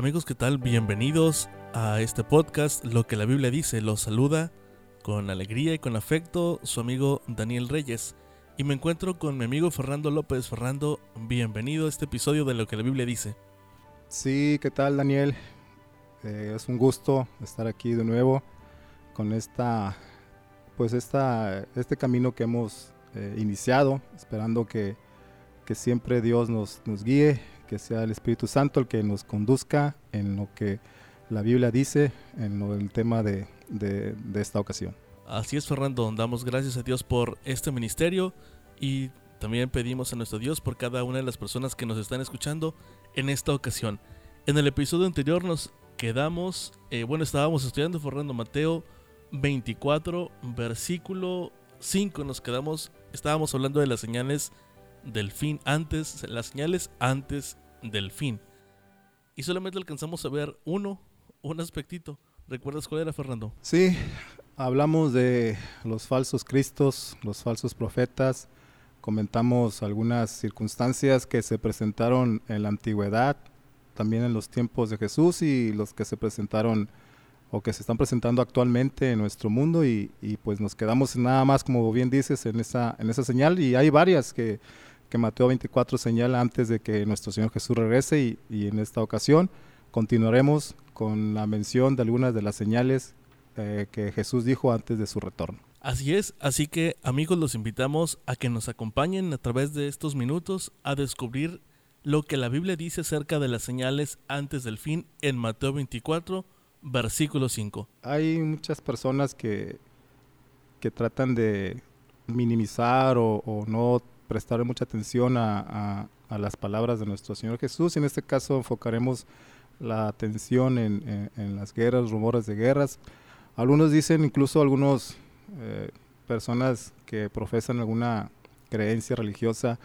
Amigos, ¿qué tal? Bienvenidos a este podcast, Lo que la Biblia dice. Los saluda con alegría y con afecto su amigo Daniel Reyes. Y me encuentro con mi amigo Fernando López. Fernando, bienvenido a este episodio de Lo que la Biblia dice. Sí, ¿qué tal Daniel? Eh, es un gusto estar aquí de nuevo con esta, pues esta, este camino que hemos eh, iniciado, esperando que, que siempre Dios nos, nos guíe, que sea el Espíritu Santo el que nos conduzca en lo que la Biblia dice, en el tema de, de, de esta ocasión. Así es, Fernando. Damos gracias a Dios por este ministerio y también pedimos a nuestro Dios por cada una de las personas que nos están escuchando en esta ocasión. En el episodio anterior nos quedamos, eh, bueno, estábamos estudiando Fernando Mateo 24, versículo 5. Nos quedamos, estábamos hablando de las señales del fin antes, las señales antes del fin. Y solamente alcanzamos a ver uno, un aspectito. ¿Recuerdas cuál era, Fernando? Sí, hablamos de los falsos cristos, los falsos profetas, comentamos algunas circunstancias que se presentaron en la antigüedad, también en los tiempos de Jesús y los que se presentaron o que se están presentando actualmente en nuestro mundo y, pues nos quedamos nada más, como bien dices, en esa, en esa señal y hay varias que, que Mateo 24 señala antes de que nuestro Señor Jesús regrese y, y en esta ocasión continuaremos con la mención de algunas de las señales eh, que Jesús dijo antes de su retorno. Así es, así que amigos los invitamos a que nos acompañen a través de estos minutos a descubrir lo que la Biblia dice acerca de las señales antes del fin en Mateo 24, versículo 5. Hay muchas personas que, que tratan de minimizar o, o no prestar mucha atención a, a, las palabras de nuestro Señor Jesús. En este caso enfocaremos la atención en, en, las guerras, rumores de guerras. Algunos dicen, incluso algunos eh, personas que profesan alguna creencia religiosa,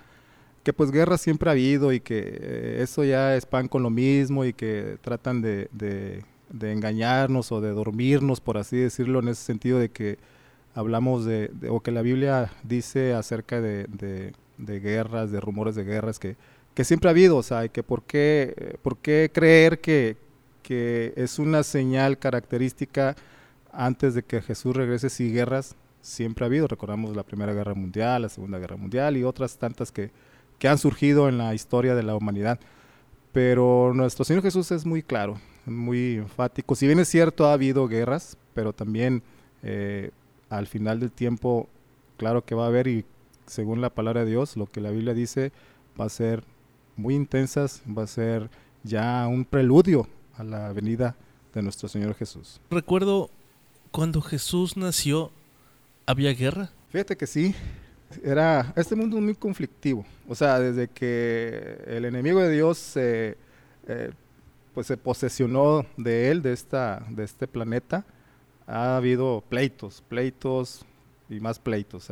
que pues guerra siempre ha habido y que eh, eso ya es pan con lo mismo y que tratan de, de, de, engañarnos o de dormirnos, por así decirlo, en ese sentido de que hablamos de, de o que la Biblia dice acerca de, de, guerras, de rumores de guerras que, que siempre ha habido, o sea, que por qué, por qué creer que, que es una señal característica antes de que Jesús regrese si guerras siempre ha habido. Recordamos la Primera Guerra Mundial, la Segunda Guerra Mundial y otras tantas que, que han surgido en la historia de la humanidad. Pero nuestro Señor Jesús es muy claro, muy enfático. Si bien es cierto, ha habido guerras, pero también eh, al final del tiempo, claro que va a haber, y según la palabra de Dios, lo que la Biblia dice, va a ser muy intensas, va a ser ya un preludio a la venida de nuestro Señor Jesús. Recuerdo cuando Jesús nació, ¿había guerra? Fíjate que sí. Era, este mundo muy conflictivo. O sea, desde que el enemigo de Dios se, eh, pues se posesionó de él, de, esta, de este planeta, ha habido pleitos, pleitos y más pleitos.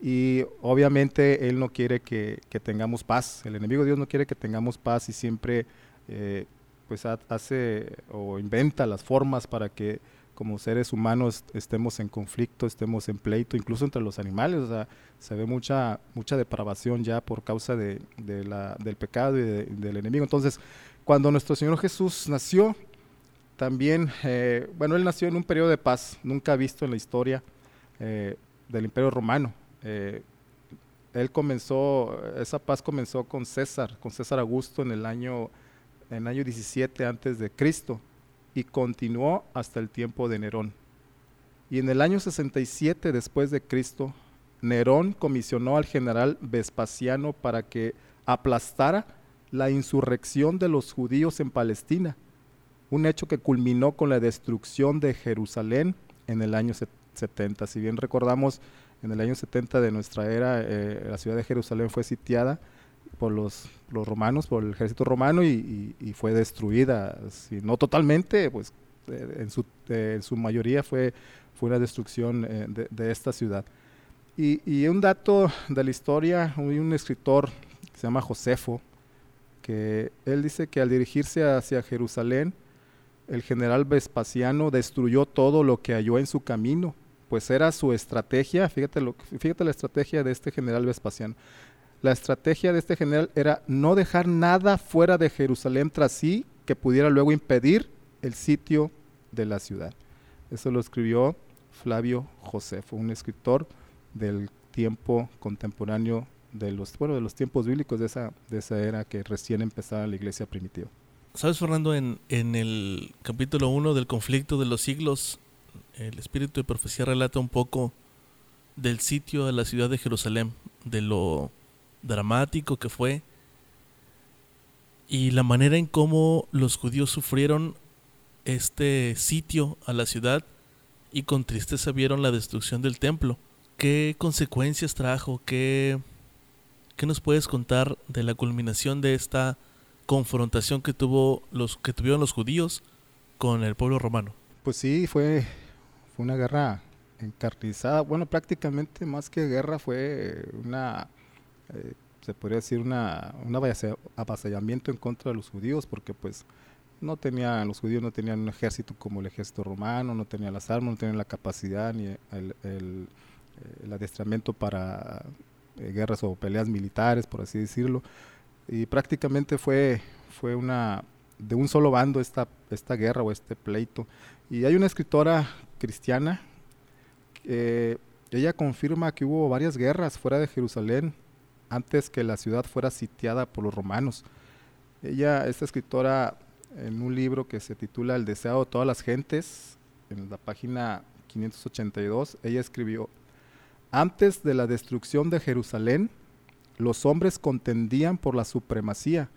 Y obviamente él no quiere que, que, tengamos paz. El enemigo de Dios no quiere que tengamos paz y siempre eh, pues hace o inventa las formas para que como seres humanos estemos en conflicto, estemos en pleito, incluso entre los animales, o sea, se ve mucha, mucha depravación ya por causa de, de la, del pecado y de, del enemigo. Entonces, cuando nuestro Señor Jesús nació, también, eh, bueno, él nació en un periodo de paz, nunca visto en la historia eh, del Imperio Romano. Eh, él comenzó, esa paz comenzó con César, con César Augusto en el año, en el año 17 antes de Cristo y continuó hasta el tiempo de Nerón. Y en el año 67 después de Cristo, Nerón comisionó al general Vespasiano para que aplastara la insurrección de los judíos en Palestina, un hecho que culminó con la destrucción de Jerusalén en el año 70. Si bien recordamos, en el año 70 de nuestra era, eh, la ciudad de Jerusalén fue sitiada por los, romanos, por el ejército romano y, fue destruida, si no totalmente, pues eh, en, su, eh, en, su, mayoría fue, fue una destrucción de, de, esta ciudad. Y, y, un dato de la historia, hay un escritor que se llama Josefo, que él dice que al dirigirse hacia Jerusalén, el general Vespasiano destruyó todo lo que halló en su camino, pues era su estrategia, fíjate, lo, fíjate la estrategia de este general Vespasiano, la estrategia de este general era no dejar nada fuera de Jerusalén tras sí que pudiera luego impedir el sitio de la ciudad. Eso lo escribió Flavio Josefo, un escritor del tiempo contemporáneo de los, de los tiempos bíblicos de esa era que recién empezaba la iglesia primitiva. ¿Sabes, Fernando? En, en el capítulo 1 del conflicto de los siglos, el espíritu de profecía relata un poco del sitio de la ciudad de Jerusalén, de lo dramático que fue y la manera en cómo los judíos sufrieron este sitio a la ciudad y con tristeza vieron la destrucción del templo. ¿Qué consecuencias trajo? ¿Qué, qué nos puedes contar de la culminación de esta confrontación que tuvo los que tuvieron los judíos con el pueblo romano? Pues sí, fue, fue una guerra encarnizada. Bueno, prácticamente más que guerra fue una eh, se podría decir una, un avasallamiento en contra de los judíos, porque pues no tenían, los judíos no tenían un ejército como el ejército romano, no tenían las armas, no tenían la capacidad ni el, el, adiestramiento para eh, guerras o peleas militares, por así decirlo. Y prácticamente fue, fue una, de un solo bando esta, esta guerra o este pleito. Y hay una escritora cristiana, que ella confirma que hubo varias guerras fuera de Jerusalén, antes que la ciudad fuera sitiada por los romanos. Ella, esta escritora, en un libro que se titula El deseo de todas las gentes, en la página 582, ella escribió, antes de la destrucción de Jerusalén, los hombres contendían por la supremacía,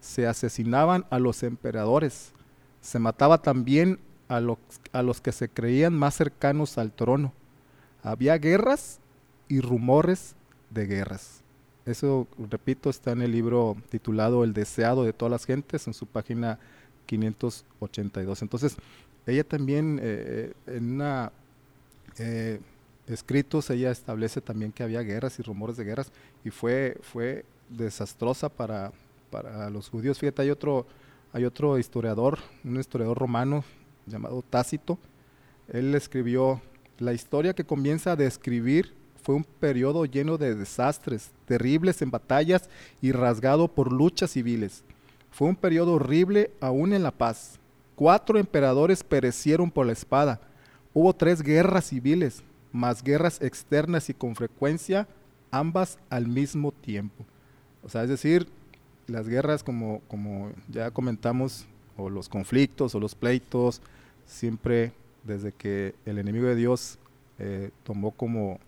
se asesinaban a los emperadores, se mataba también a los, a los que se creían más cercanos al trono. Había guerras y rumores de guerras. Eso, repito, está en el libro titulado El deseado de todas las gentes, en su página 582. Entonces, ella también, eh, en una... Eh, escritos, ella establece también que había guerras y rumores de guerras, y fue, fue desastrosa para, para los judíos. Fíjate, hay otro, hay otro historiador, un historiador romano llamado Tácito, él escribió, la historia que comienza a describir fue un periodo lleno de desastres, terribles en batallas y rasgado por luchas civiles. Fue un periodo horrible aún en la paz. Cuatro emperadores perecieron por la espada. Hubo tres guerras civiles, más guerras externas y con frecuencia ambas al mismo tiempo. O sea, es decir, las guerras como, como ya comentamos, o los conflictos o los pleitos, siempre desde que el enemigo de Dios eh, tomó como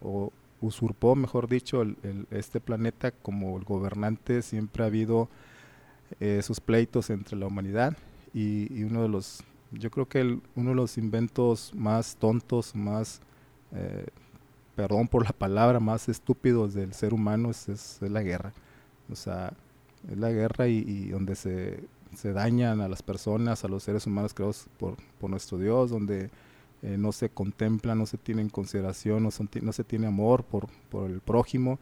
o usurpó, mejor dicho, este planeta como el gobernante, siempre ha habido eh, sus pleitos entre la humanidad y, uno de los, yo creo que uno de los inventos más tontos, más, eh, perdón por la palabra, más estúpidos del ser humano es, la guerra. O sea, es la guerra y, donde se, se, dañan a las personas, a los seres humanos creados por, por nuestro Dios, donde eh, no se contempla, no se tiene en consideración, no, no se tiene amor por, por el prójimo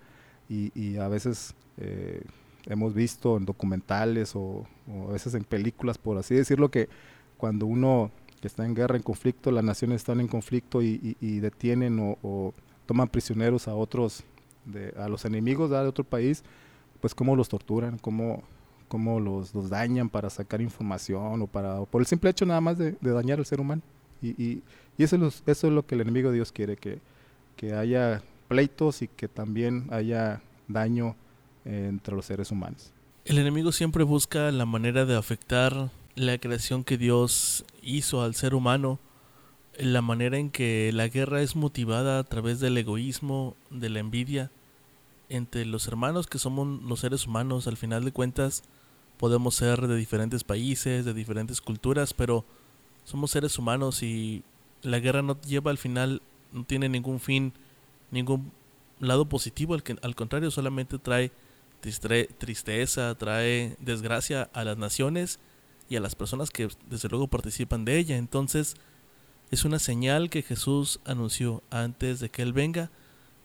y, a veces eh, hemos visto en documentales o, a veces en películas, por así decirlo, que cuando uno que está en guerra, en conflicto, las naciones están en conflicto y, detienen o, toman prisioneros a otros, a los enemigos de otro país, pues cómo los torturan, cómo, cómo los, los dañan para sacar información o para por el simple hecho nada más de, dañar al ser humano. Y, eso, es, eso es lo que el enemigo de Dios quiere, que, que haya pleitos y que también haya daño entre los seres humanos. El enemigo siempre busca la manera de afectar la creación que Dios hizo al ser humano, la manera en que la guerra es motivada a través del egoísmo, de la envidia entre los hermanos que somos los seres humanos. Al final de cuentas podemos ser de diferentes países, de diferentes culturas, pero somos seres humanos y la guerra no lleva al final, no tiene ningún fin, ningún lado positivo, al, que, al contrario, solamente trae tristeza, trae desgracia a las naciones y a las personas que desde luego participan de ella. Entonces, es una señal que Jesús anunció antes de que Él venga.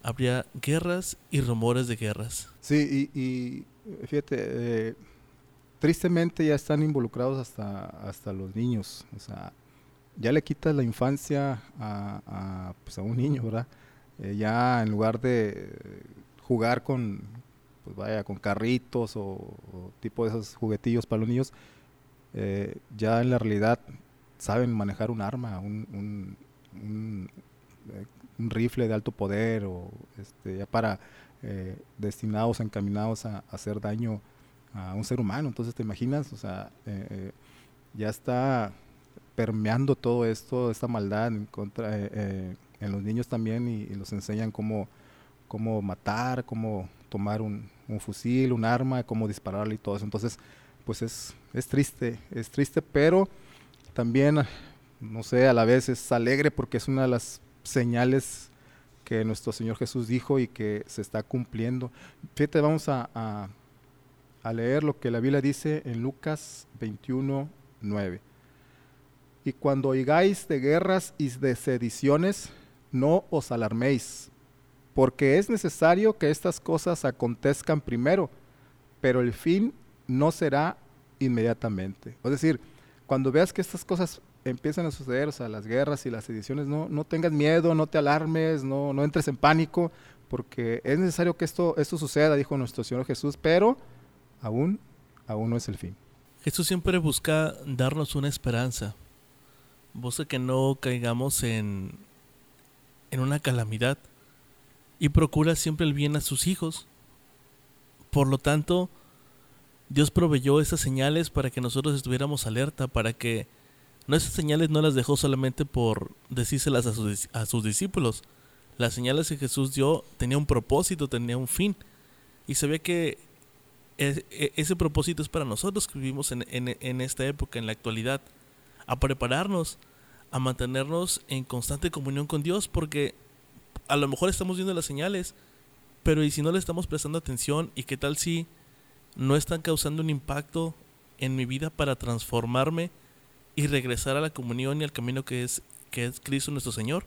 Habría guerras y rumores de guerras. Sí, y, fíjate, eh, tristemente ya están involucrados hasta, hasta los niños. O sea, ya le quitas la infancia a, pues a un niño, ¿verdad? Eh, ya en lugar de jugar con, pues vaya, con carritos o, tipo de esos juguetillos para los niños, eh, ya en la realidad saben manejar un arma, un, eh, rifle de alto poder o este, ya para eh, destinados, encaminados a, hacer daño a un ser humano. Entonces, ¿te imaginas? O sea, ya está permeando todo esto, esta maldad en los niños también y, los enseñan cómo, cómo matar, cómo tomar un, un, fusil, un arma, cómo dispararle y todo eso. Entonces, pues es, es triste, es triste, pero también, no sé, a la vez es alegre porque es una de las señales que nuestro Señor Jesús dijo y que se está cumpliendo. Fíjate, vamos a, a, a leer lo que la Biblia dice en Lucas 21, 9. Y cuando oigáis de guerras y de sediciones, no os alarméis, porque es necesario que estas cosas acontezcan primero, pero el fin no será inmediatamente. Es decir, cuando veas que estas cosas empiezan a suceder, o sea, las guerras y las ediciones, no, no tengas miedo, no te alarmes, no, no entres en pánico, porque es necesario que esto, esto suceda, dijo nuestro Señor Jesús, pero aún, aún no es el fin. Jesús siempre busca darnos una esperanza, busca que no caigamos en, en una calamidad y procura siempre el bien a sus hijos. Por lo tanto, Dios proveyó esas señales para que nosotros estuviéramos alerta, para que no esas señales no las dejó solamente por decírselas a sus, discípulos. Las señales que Jesús dio tenía un propósito, tenía un fin. Y sabía que e, e, ese propósito es para nosotros que vivimos en, en esta época, en la actualidad, a prepararnos a mantenernos en constante comunión con Dios porque a lo mejor estamos viendo las señales, pero ¿y si no le estamos prestando atención? ¿Y qué tal si no están causando un impacto en mi vida para transformarme y regresar a la comunión y al camino que es, que es Cristo nuestro Señor?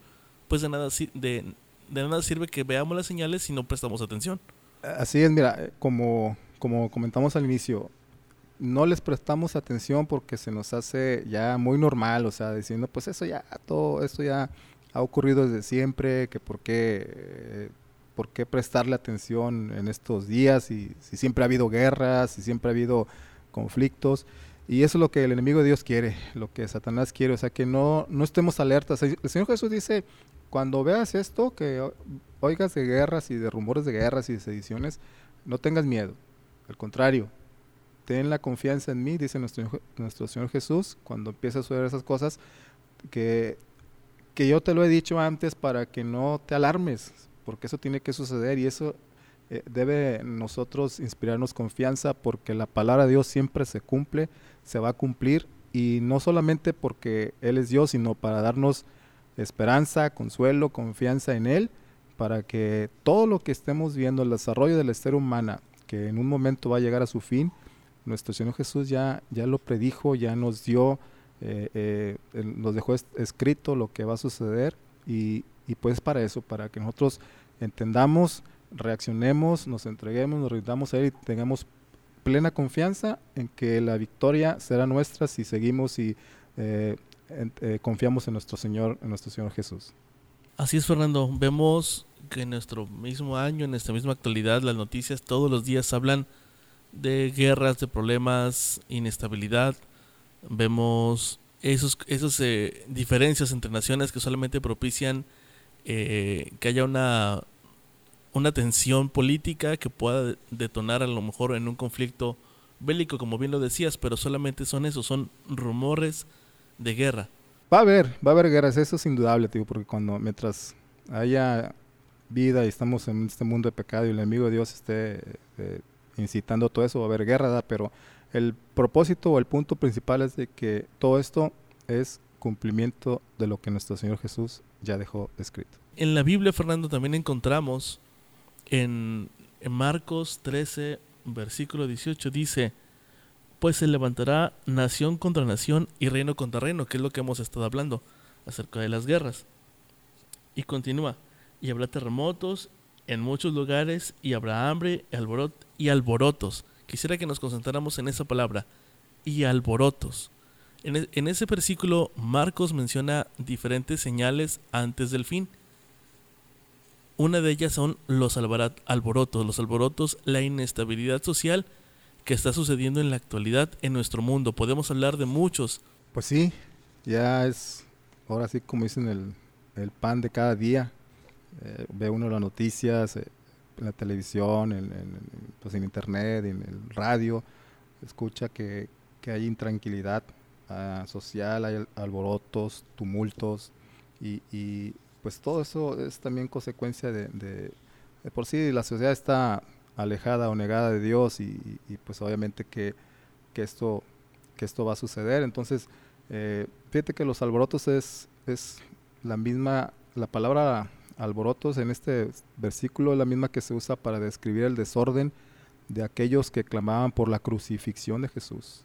Pues de nada, sirve que veamos las señales si no prestamos atención. Así es, mira, como, como comentamos al inicio, no les prestamos atención porque se nos hace ya muy normal, o sea, diciendo, pues eso ya, todo esto ya ha ocurrido desde siempre, que por qué, por qué prestarle atención en estos días, y si siempre ha habido guerras, si siempre ha habido conflictos. Y eso es lo que el enemigo de Dios quiere, lo que Satanás quiere, o sea, que no, no estemos alertas. El Señor Jesús dice, cuando veas esto, que oigas de guerras y de rumores de guerras y de sediciones, no tengas miedo. Al contrario, ten la confianza en mí, dice nuestro, nuestro Señor Jesús, cuando empieza a suceder esas cosas, que, que yo te lo he dicho antes para que no te alarmes, porque eso tiene que suceder y eso eh, debe nosotros inspirarnos confianza porque la palabra de Dios siempre se cumple, se va a cumplir y no solamente porque Él es Dios, sino para darnos esperanza, consuelo, confianza en Él, para que todo lo que estemos viendo, el desarrollo de la ser humana, que en un momento va a llegar a su fin, nuestro Señor Jesús ya, ya lo predijo, ya nos dio, eh, eh, nos dejó escrito lo que va a suceder y, y pues para eso, para que nosotros entendamos, reaccionemos, nos entreguemos, nos rindamos a Él y tengamos plena confianza en que la victoria será nuestra si seguimos y eh, confiamos en nuestro Señor, en nuestro Señor Jesús. Así es, Fernando. Vemos que en nuestro mismo año, en esta misma actualidad, las noticias todos los días hablan de guerras, de problemas, inestabilidad. Vemos esos, esas eh, diferencias entre naciones que solamente propician eh, que haya una, una tensión política que pueda detonar a lo mejor en un conflicto bélico, como bien lo decías, pero solamente son eso, son rumores de guerra. Va a haber, va a haber guerras, eso es indudable, tío, porque cuando mientras haya vida y estamos en este mundo de pecado y el enemigo de Dios esté eh, incitando todo eso, va a haber guerra, pero el propósito o el punto principal es de que todo esto es cumplimiento de lo que nuestro Señor Jesús ya dejó escrito. En la Biblia, Fernando, también encontramos en, Marcos 13, versículo 18, dice, pues se levantará nación contra nación y reino contra reino, que es lo que hemos estado hablando acerca de las guerras. Y continúa, y habrá terremotos en muchos lugares y habrá hambre y alborotos. Quisiera que nos concentráramos en esa palabra, y alborotos. En, e, en ese versículo Marcos menciona diferentes señales antes del fin. Una de ellas son los alborotos, los alborotos, la inestabilidad social que está sucediendo en la actualidad en nuestro mundo. Podemos hablar de muchos. Pues sí, ya es, ahora sí como dicen, el, pan de cada día. Eh, ve uno las noticias eh, en la televisión, en, pues en internet, en el radio, escucha que, hay intranquilidad ah, social, hay alborotos, tumultos y, pues todo eso es también consecuencia de, por sí la sociedad está alejada o negada de Dios y, pues obviamente que, esto, que esto va a suceder. Entonces, eh, fíjate que los alborotos es, es la misma, la palabra alborotos en este versículo es la misma que se usa para describir el desorden de aquellos que clamaban por la crucifixión de Jesús.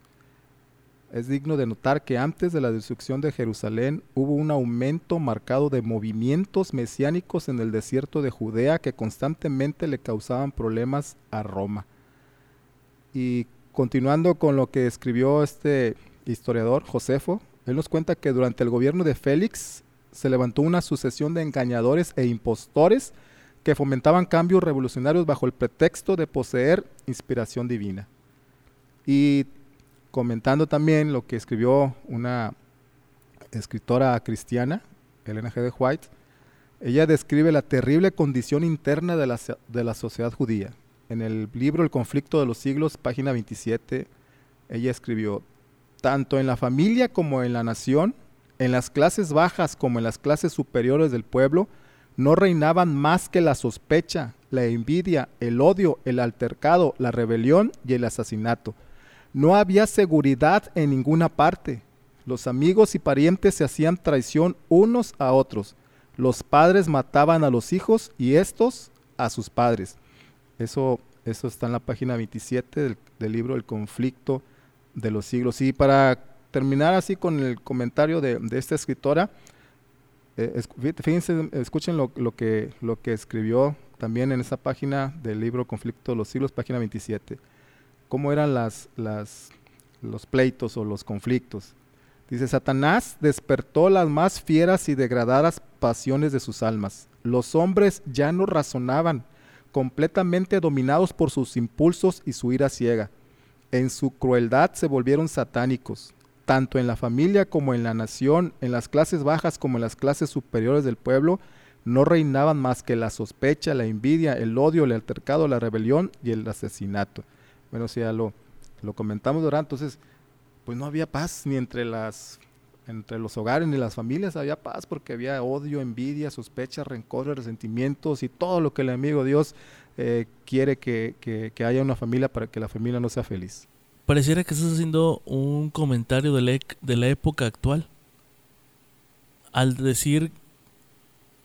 Es digno de notar que antes de la destrucción de Jerusalén hubo un aumento marcado de movimientos mesiánicos en el desierto de Judea que constantemente le causaban problemas a Roma. Y continuando con lo que escribió este historiador, Josefo, él nos cuenta que durante el gobierno de Félix se levantó una sucesión de engañadores e impostores que fomentaban cambios revolucionarios bajo el pretexto de poseer inspiración divina. Y comentando también lo que escribió una escritora cristiana, Elena G. de White, ella describe la terrible condición interna de la, de la sociedad judía. En el libro El conflicto de los siglos, página 27, ella escribió, tanto en la familia como en la nación, en las clases bajas como en las clases superiores del pueblo, no reinaban más que la sospecha, la envidia, el odio, el altercado, la rebelión y el asesinato. No había seguridad en ninguna parte. Los amigos y parientes se hacían traición unos a otros. Los padres mataban a los hijos y estos a sus padres. Eso, eso está en la página 27 del, libro El conflicto de los siglos. Y para terminar así con el comentario de, esta escritora, eh, fíjense, escuchen lo, que, lo que escribió también en esa página del libro Conflicto de los siglos, página 27 cómo eran las, los pleitos o los conflictos. Dice, Satanás despertó las más fieras y degradadas pasiones de sus almas. Los hombres ya no razonaban, completamente dominados por sus impulsos y su ira ciega. En su crueldad se volvieron satánicos, tanto en la familia como en la nación, en las clases bajas como en las clases superiores del pueblo, no reinaban más que la sospecha, la envidia, el odio, el altercado, la rebelión y el asesinato bueno, si ya lo, lo comentamos durante, entonces, pues no había paz ni entre las entre los hogares ni las familias había paz porque había odio, envidia, sospecha, rencor, resentimientos y todo lo que el amigo Dios eh, quiere que, que, haya una familia para que la familia no sea feliz. Pareciera que estás haciendo un comentario de la, de la época actual. Al decir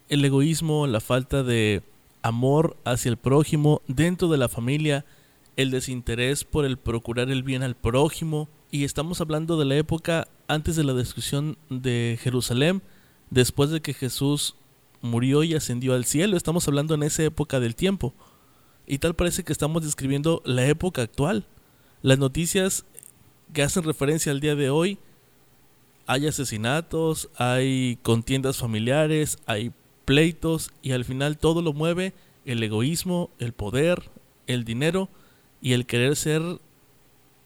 el egoísmo, la falta de amor hacia el prójimo dentro de la familia, el desinterés por el procurar el bien al prójimo. Y estamos hablando de la época antes de la destrucción de Jerusalén, después de que Jesús murió y ascendió al cielo. Estamos hablando en esa época del tiempo. Y tal parece que estamos describiendo la época actual. Las noticias que hacen referencia al día de hoy, hay asesinatos, hay contiendas familiares, hay pleitos y al final todo lo mueve el egoísmo, el poder, el dinero y el querer ser,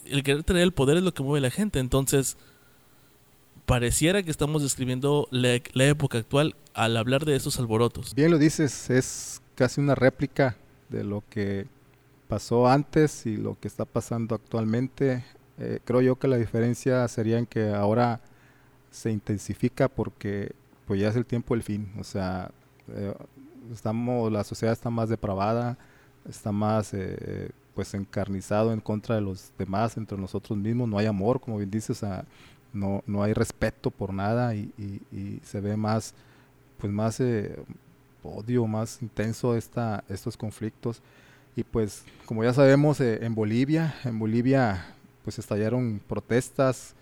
el querer tener el poder es lo que mueve a la gente. Entonces, pareciera que estamos describiendo la, época actual al hablar de esos alborotos. Bien lo dices, es casi una réplica de lo que pasó antes y lo que está pasando actualmente. Eh, creo yo que la diferencia sería en que ahora se intensifica porque pues ya es el tiempo del fin. O sea, eh, estamos, la sociedad está más depravada, está más eh, pues encarnizado en contra de los demás, entre nosotros mismos, no hay amor, como bien dices, no, no hay respeto por nada y, se ve más, pues más eh, odio, más intenso esta, estos conflictos. Y pues, como ya sabemos, eh, en Bolivia, en Bolivia, pues estallaron protestas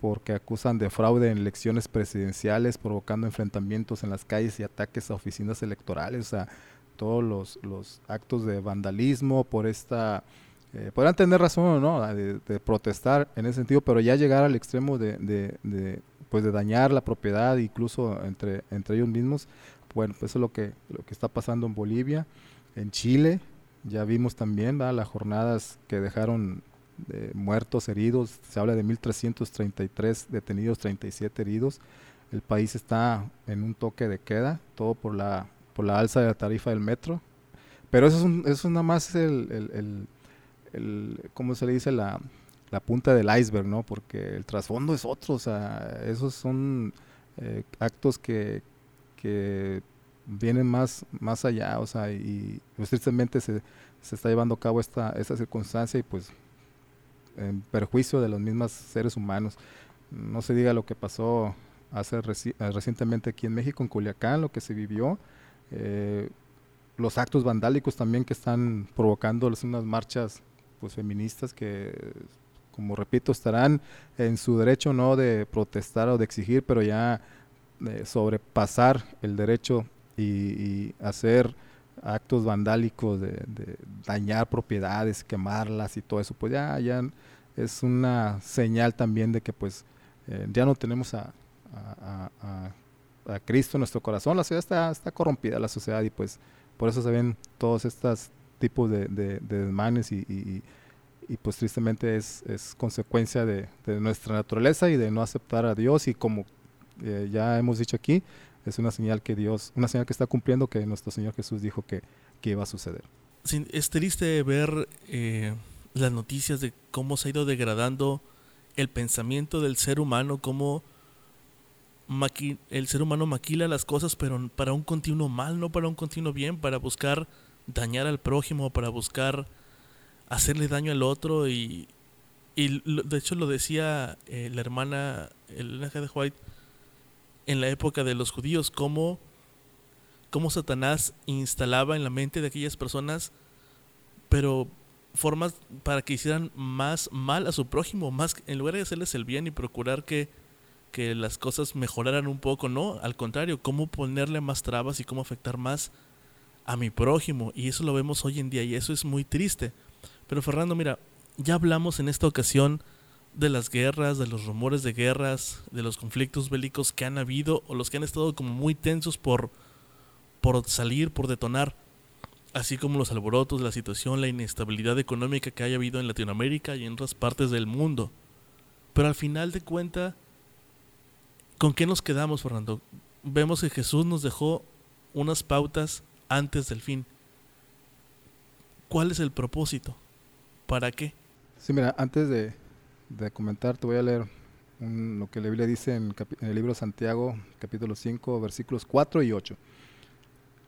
porque acusan de fraude en elecciones presidenciales, provocando enfrentamientos en las calles y ataques a oficinas electorales. O sea, todos los, los actos de vandalismo, por esta... Eh, podrán tener razón o no de, protestar en ese sentido, pero ya llegar al extremo de, de, pues de dañar la propiedad, incluso entre, entre ellos mismos, bueno, pues eso es lo que, lo que está pasando en Bolivia, en Chile, ya vimos también las jornadas que dejaron muertos, heridos, se habla de 1.333 detenidos, 37 heridos. El país está en un toque de queda, todo por la, por la alza de la tarifa del metro. Pero eso es, eso nada más el, el, ¿cómo se le dice? La, la punta del iceberg, ¿no? Porque el trasfondo es otro, o sea, esos son eh, actos que, que vienen más, más allá, o sea, y pues, tristemente se, se, está llevando a cabo esta, esta circunstancia y pues en perjuicio de los mismos seres humanos. No se diga lo que pasó hace eh, recientemente aquí en México, en Culiacán, lo que se vivió, eh, los actos vandálicos también que están provocando unas marchas pues feministas que como repito estarán en su derecho no de protestar o de exigir pero ya de sobrepasar el derecho y, hacer actos vandálicos de, dañar propiedades, quemarlas y todo eso, pues ya, ya es una señal también de que pues eh, ya no tenemos a, Cristo en nuestro corazón, la sociedad está, está corrompida, la sociedad, y pues por eso se ven todos estos tipos de, de, desmanes y, y, pues tristemente es, es consecuencia de, de, nuestra naturaleza y de no aceptar a Dios y como eh, ya hemos dicho aquí, es una señal que Dios, una señal que está cumpliendo que nuestro Señor Jesús dijo que, que iba a suceder. es triste ver eh, las noticias de cómo se ha ido degradando el pensamiento del ser humano, cómo el ser humano maquila las cosas, pero para un continuo mal, no para un continuo bien, para buscar dañar al prójimo, para buscar hacerle daño al otro. Y, y de hecho lo decía eh, la hermana Elena de White en la época de los judíos, cómo, cómo Satanás instalaba en la mente de aquellas personas, pero formas para que hicieran más mal a su prójimo, más en lugar de hacerles el bien y procurar que, que las cosas mejoraran un poco, no, al contrario, cómo ponerle más trabas y cómo afectar más a mi prójimo. Y eso lo vemos hoy en día y eso es muy triste. Pero Fernando, mira, ya hablamos en esta ocasión de las guerras, de los rumores de guerras, de los conflictos bélicos que han habido o los que han estado como muy tensos por, por salir, por detonar, así como los alborotos, la situación, la inestabilidad económica que haya habido en Latinoamérica y en otras partes del mundo. Pero al final de cuenta, ¿con qué nos quedamos, Fernando? Vemos que Jesús nos dejó unas pautas antes del fin. ¿Cuál es el propósito? ¿Para qué? Sí, mira, antes de, comentar, te voy a leer lo que la Biblia dice en, el libro de Santiago, capítulo 5, versículos 4 y 8.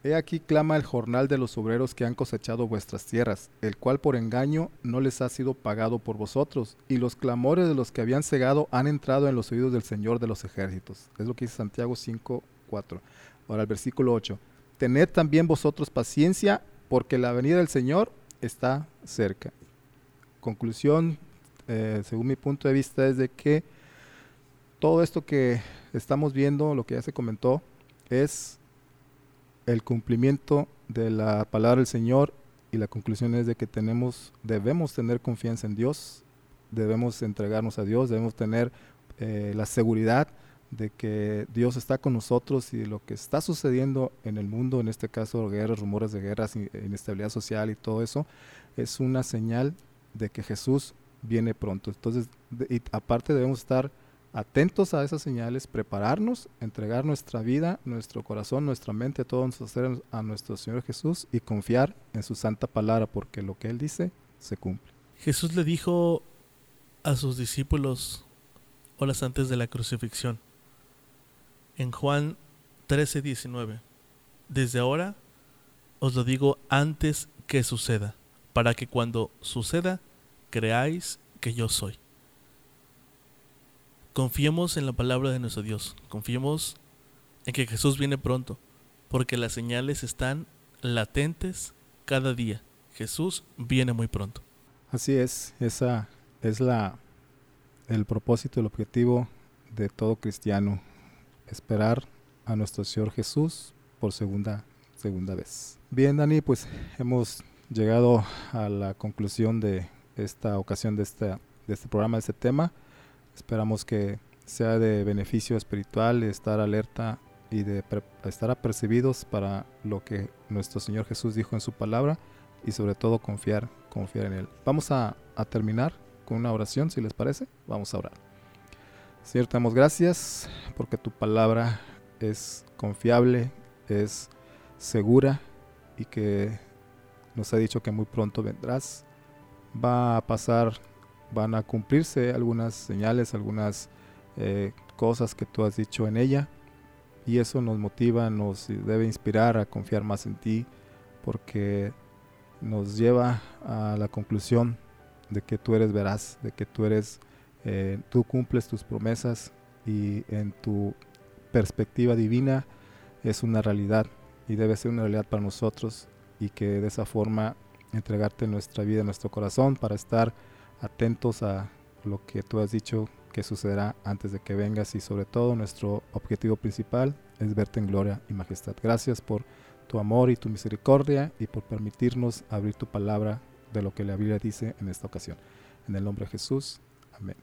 He aquí clama el jornal de los obreros que han cosechado vuestras tierras, el cual por engaño no les ha sido pagado por vosotros, y los clamores de los que habían cegado han entrado en los oídos del Señor de los ejércitos. Es lo que dice Santiago 5, 4. Ahora el versículo 8. Tened también vosotros paciencia, porque la venida del Señor está cerca. Conclusión eh, según mi punto de vista, es de que todo esto que estamos viendo, lo que ya se comentó, es el cumplimiento de la palabra del Señor y la conclusión es de que tenemos, debemos tener confianza en Dios, debemos entregarnos a Dios, debemos tener eh, la seguridad de que Dios está con nosotros y lo que está sucediendo en el mundo, en este caso guerras, rumores de guerras, inestabilidad social y todo eso, es una señal de que Jesús viene pronto. Entonces, y aparte debemos estar atentos a esas señales, prepararnos, entregar nuestra vida, nuestro corazón, nuestra mente, todo nuestro ser a nuestro Señor Jesús y confiar en su santa palabra, porque lo que Él dice se cumple. Jesús le dijo a sus discípulos horas antes de la crucifixión, en Juan 13, 19, desde ahora os lo digo antes que suceda, para que cuando suceda creáis que yo soy. Confiemos en la palabra de nuestro Dios, confiemos en que Jesús viene pronto, porque las señales están latentes cada día. Jesús viene muy pronto. Así es, esa es la el propósito, el objetivo de todo cristiano, esperar a nuestro Señor Jesús por segunda segunda vez. Bien, Dani, pues hemos llegado a la conclusión de esta ocasión de, este, de este programa, de este tema. Esperamos que sea de beneficio espiritual, estar alerta y de estar apercibidos para lo que nuestro Señor Jesús dijo en su palabra y sobre todo confiar, confiar en Él. Vamos a, a terminar con una oración, si les parece. Vamos a orar. Señor, te damos gracias porque tu palabra es confiable, es segura y que nos ha dicho que muy pronto vendrás. Va a pasar, van a cumplirse algunas señales, algunas eh, cosas que tú has dicho en ella. Y eso nos motiva, nos debe inspirar a confiar más en ti porque nos lleva a la conclusión de que tú eres veraz, de que tú eres, eh, tú cumples tus promesas y en tu perspectiva divina es una realidad y debe ser una realidad para nosotros y que de esa forma entregarte nuestra vida, nuestro corazón para estar atentos a lo que tú has dicho que sucederá antes de que vengas y sobre todo nuestro objetivo principal es verte en gloria y majestad. Gracias por tu amor y tu misericordia y por permitirnos abrir tu palabra de lo que la Biblia dice en esta ocasión. En el nombre de Jesús. Amén.